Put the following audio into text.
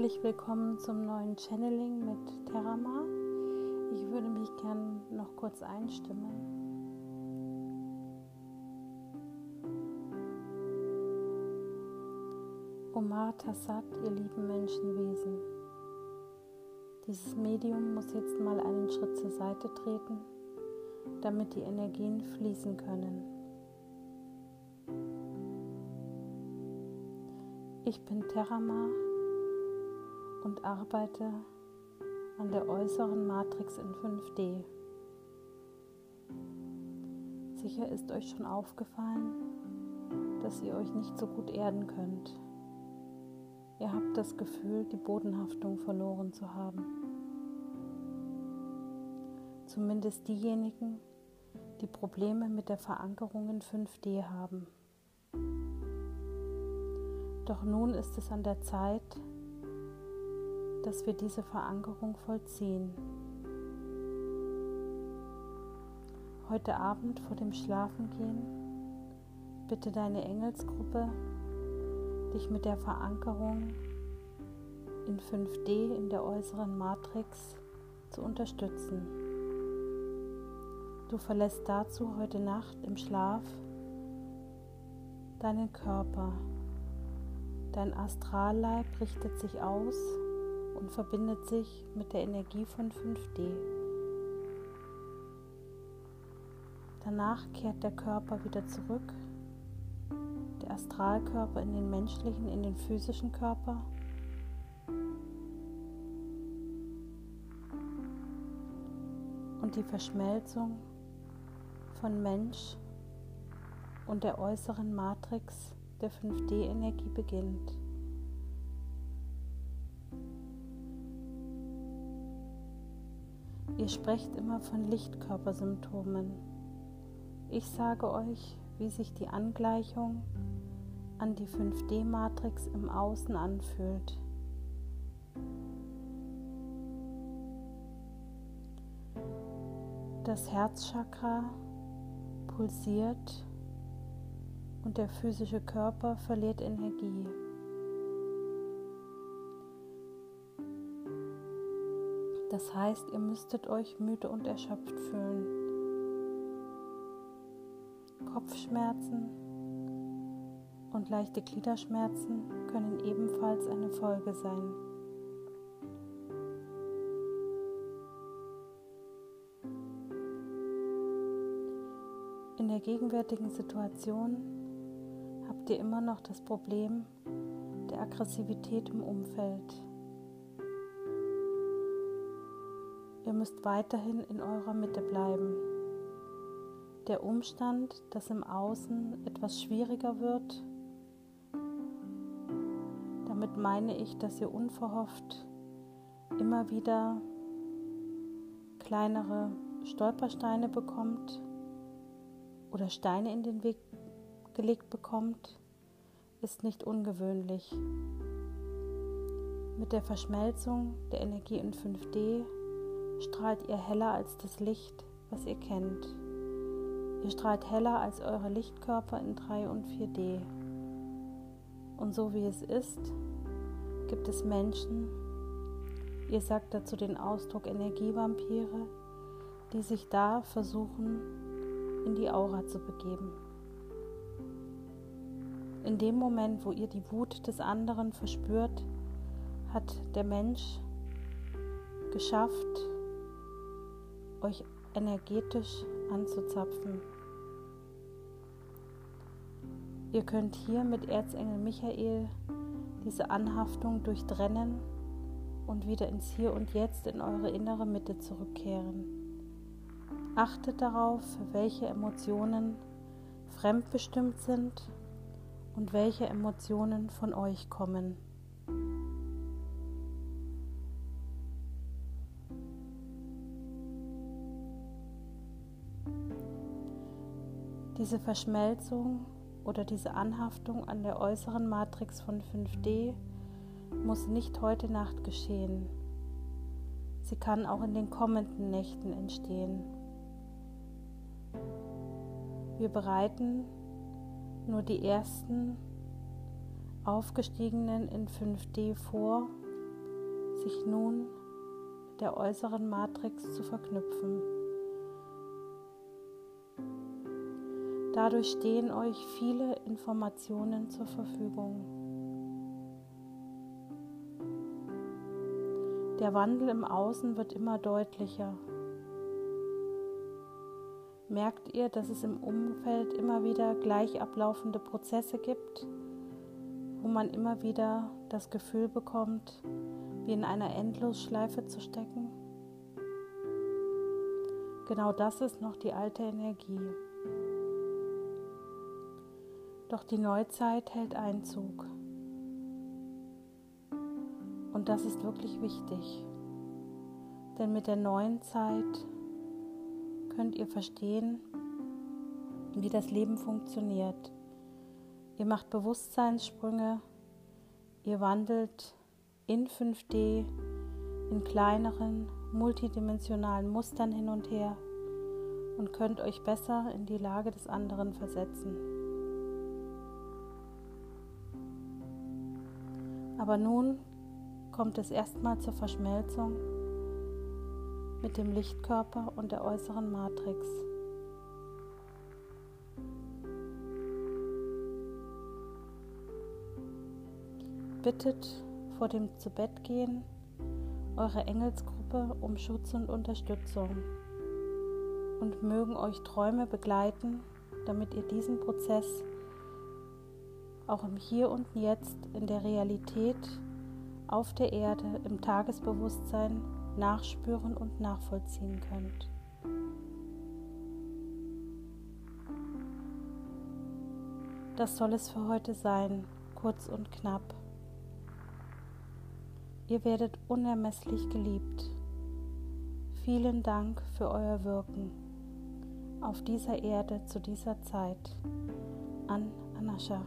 Herzlich willkommen zum neuen Channeling mit Terama. Ich würde mich gern noch kurz einstimmen. Omar Tassat, ihr lieben Menschenwesen. Dieses Medium muss jetzt mal einen Schritt zur Seite treten, damit die Energien fließen können. Ich bin Terama und arbeite an der äußeren Matrix in 5D. Sicher ist euch schon aufgefallen, dass ihr euch nicht so gut erden könnt. Ihr habt das Gefühl, die Bodenhaftung verloren zu haben. Zumindest diejenigen, die Probleme mit der Verankerung in 5D haben. Doch nun ist es an der Zeit, dass wir diese Verankerung vollziehen. Heute Abend vor dem Schlafengehen bitte deine Engelsgruppe, dich mit der Verankerung in 5D in der äußeren Matrix zu unterstützen. Du verlässt dazu heute Nacht im Schlaf deinen Körper. Dein Astralleib richtet sich aus und verbindet sich mit der Energie von 5D. Danach kehrt der Körper wieder zurück, der Astralkörper in den menschlichen, in den physischen Körper. Und die Verschmelzung von Mensch und der äußeren Matrix der 5D-Energie beginnt. Ihr sprecht immer von Lichtkörpersymptomen. Ich sage euch, wie sich die Angleichung an die 5D-Matrix im Außen anfühlt. Das Herzchakra pulsiert und der physische Körper verliert Energie. Das heißt, ihr müsstet euch müde und erschöpft fühlen. Kopfschmerzen und leichte Gliederschmerzen können ebenfalls eine Folge sein. In der gegenwärtigen Situation habt ihr immer noch das Problem der Aggressivität im Umfeld. Ihr müsst weiterhin in eurer Mitte bleiben. Der Umstand, dass im Außen etwas schwieriger wird, damit meine ich, dass ihr unverhofft immer wieder kleinere Stolpersteine bekommt oder Steine in den Weg gelegt bekommt, ist nicht ungewöhnlich. Mit der Verschmelzung der Energie in 5D strahlt ihr heller als das Licht, was ihr kennt. Ihr strahlt heller als eure Lichtkörper in 3 und 4D. Und so wie es ist, gibt es Menschen, ihr sagt dazu den Ausdruck Energievampire, die sich da versuchen, in die Aura zu begeben. In dem Moment, wo ihr die Wut des anderen verspürt, hat der Mensch geschafft, euch energetisch anzuzapfen. Ihr könnt hier mit Erzengel Michael diese Anhaftung durchtrennen und wieder ins Hier und Jetzt in eure innere Mitte zurückkehren. Achtet darauf, welche Emotionen fremdbestimmt sind und welche Emotionen von euch kommen. Diese Verschmelzung oder diese Anhaftung an der äußeren Matrix von 5D muss nicht heute Nacht geschehen. Sie kann auch in den kommenden Nächten entstehen. Wir bereiten nur die ersten aufgestiegenen in 5D vor sich nun mit der äußeren Matrix zu verknüpfen. Dadurch stehen euch viele Informationen zur Verfügung. Der Wandel im Außen wird immer deutlicher. Merkt ihr, dass es im Umfeld immer wieder gleich ablaufende Prozesse gibt, wo man immer wieder das Gefühl bekommt, wie in einer Endlosschleife zu stecken? Genau das ist noch die alte Energie. Doch die Neuzeit hält Einzug. Und das ist wirklich wichtig. Denn mit der neuen Zeit könnt ihr verstehen, wie das Leben funktioniert. Ihr macht Bewusstseinssprünge, ihr wandelt in 5D in kleineren, multidimensionalen Mustern hin und her und könnt euch besser in die Lage des anderen versetzen. Aber nun kommt es erstmal zur Verschmelzung mit dem Lichtkörper und der äußeren Matrix. Bittet vor dem Zubettgehen eure Engelsgruppe um Schutz und Unterstützung und mögen euch Träume begleiten, damit ihr diesen Prozess auch im Hier und Jetzt in der Realität auf der Erde im Tagesbewusstsein nachspüren und nachvollziehen könnt. Das soll es für heute sein, kurz und knapp. Ihr werdet unermesslich geliebt. Vielen Dank für euer Wirken auf dieser Erde zu dieser Zeit. An Anascha.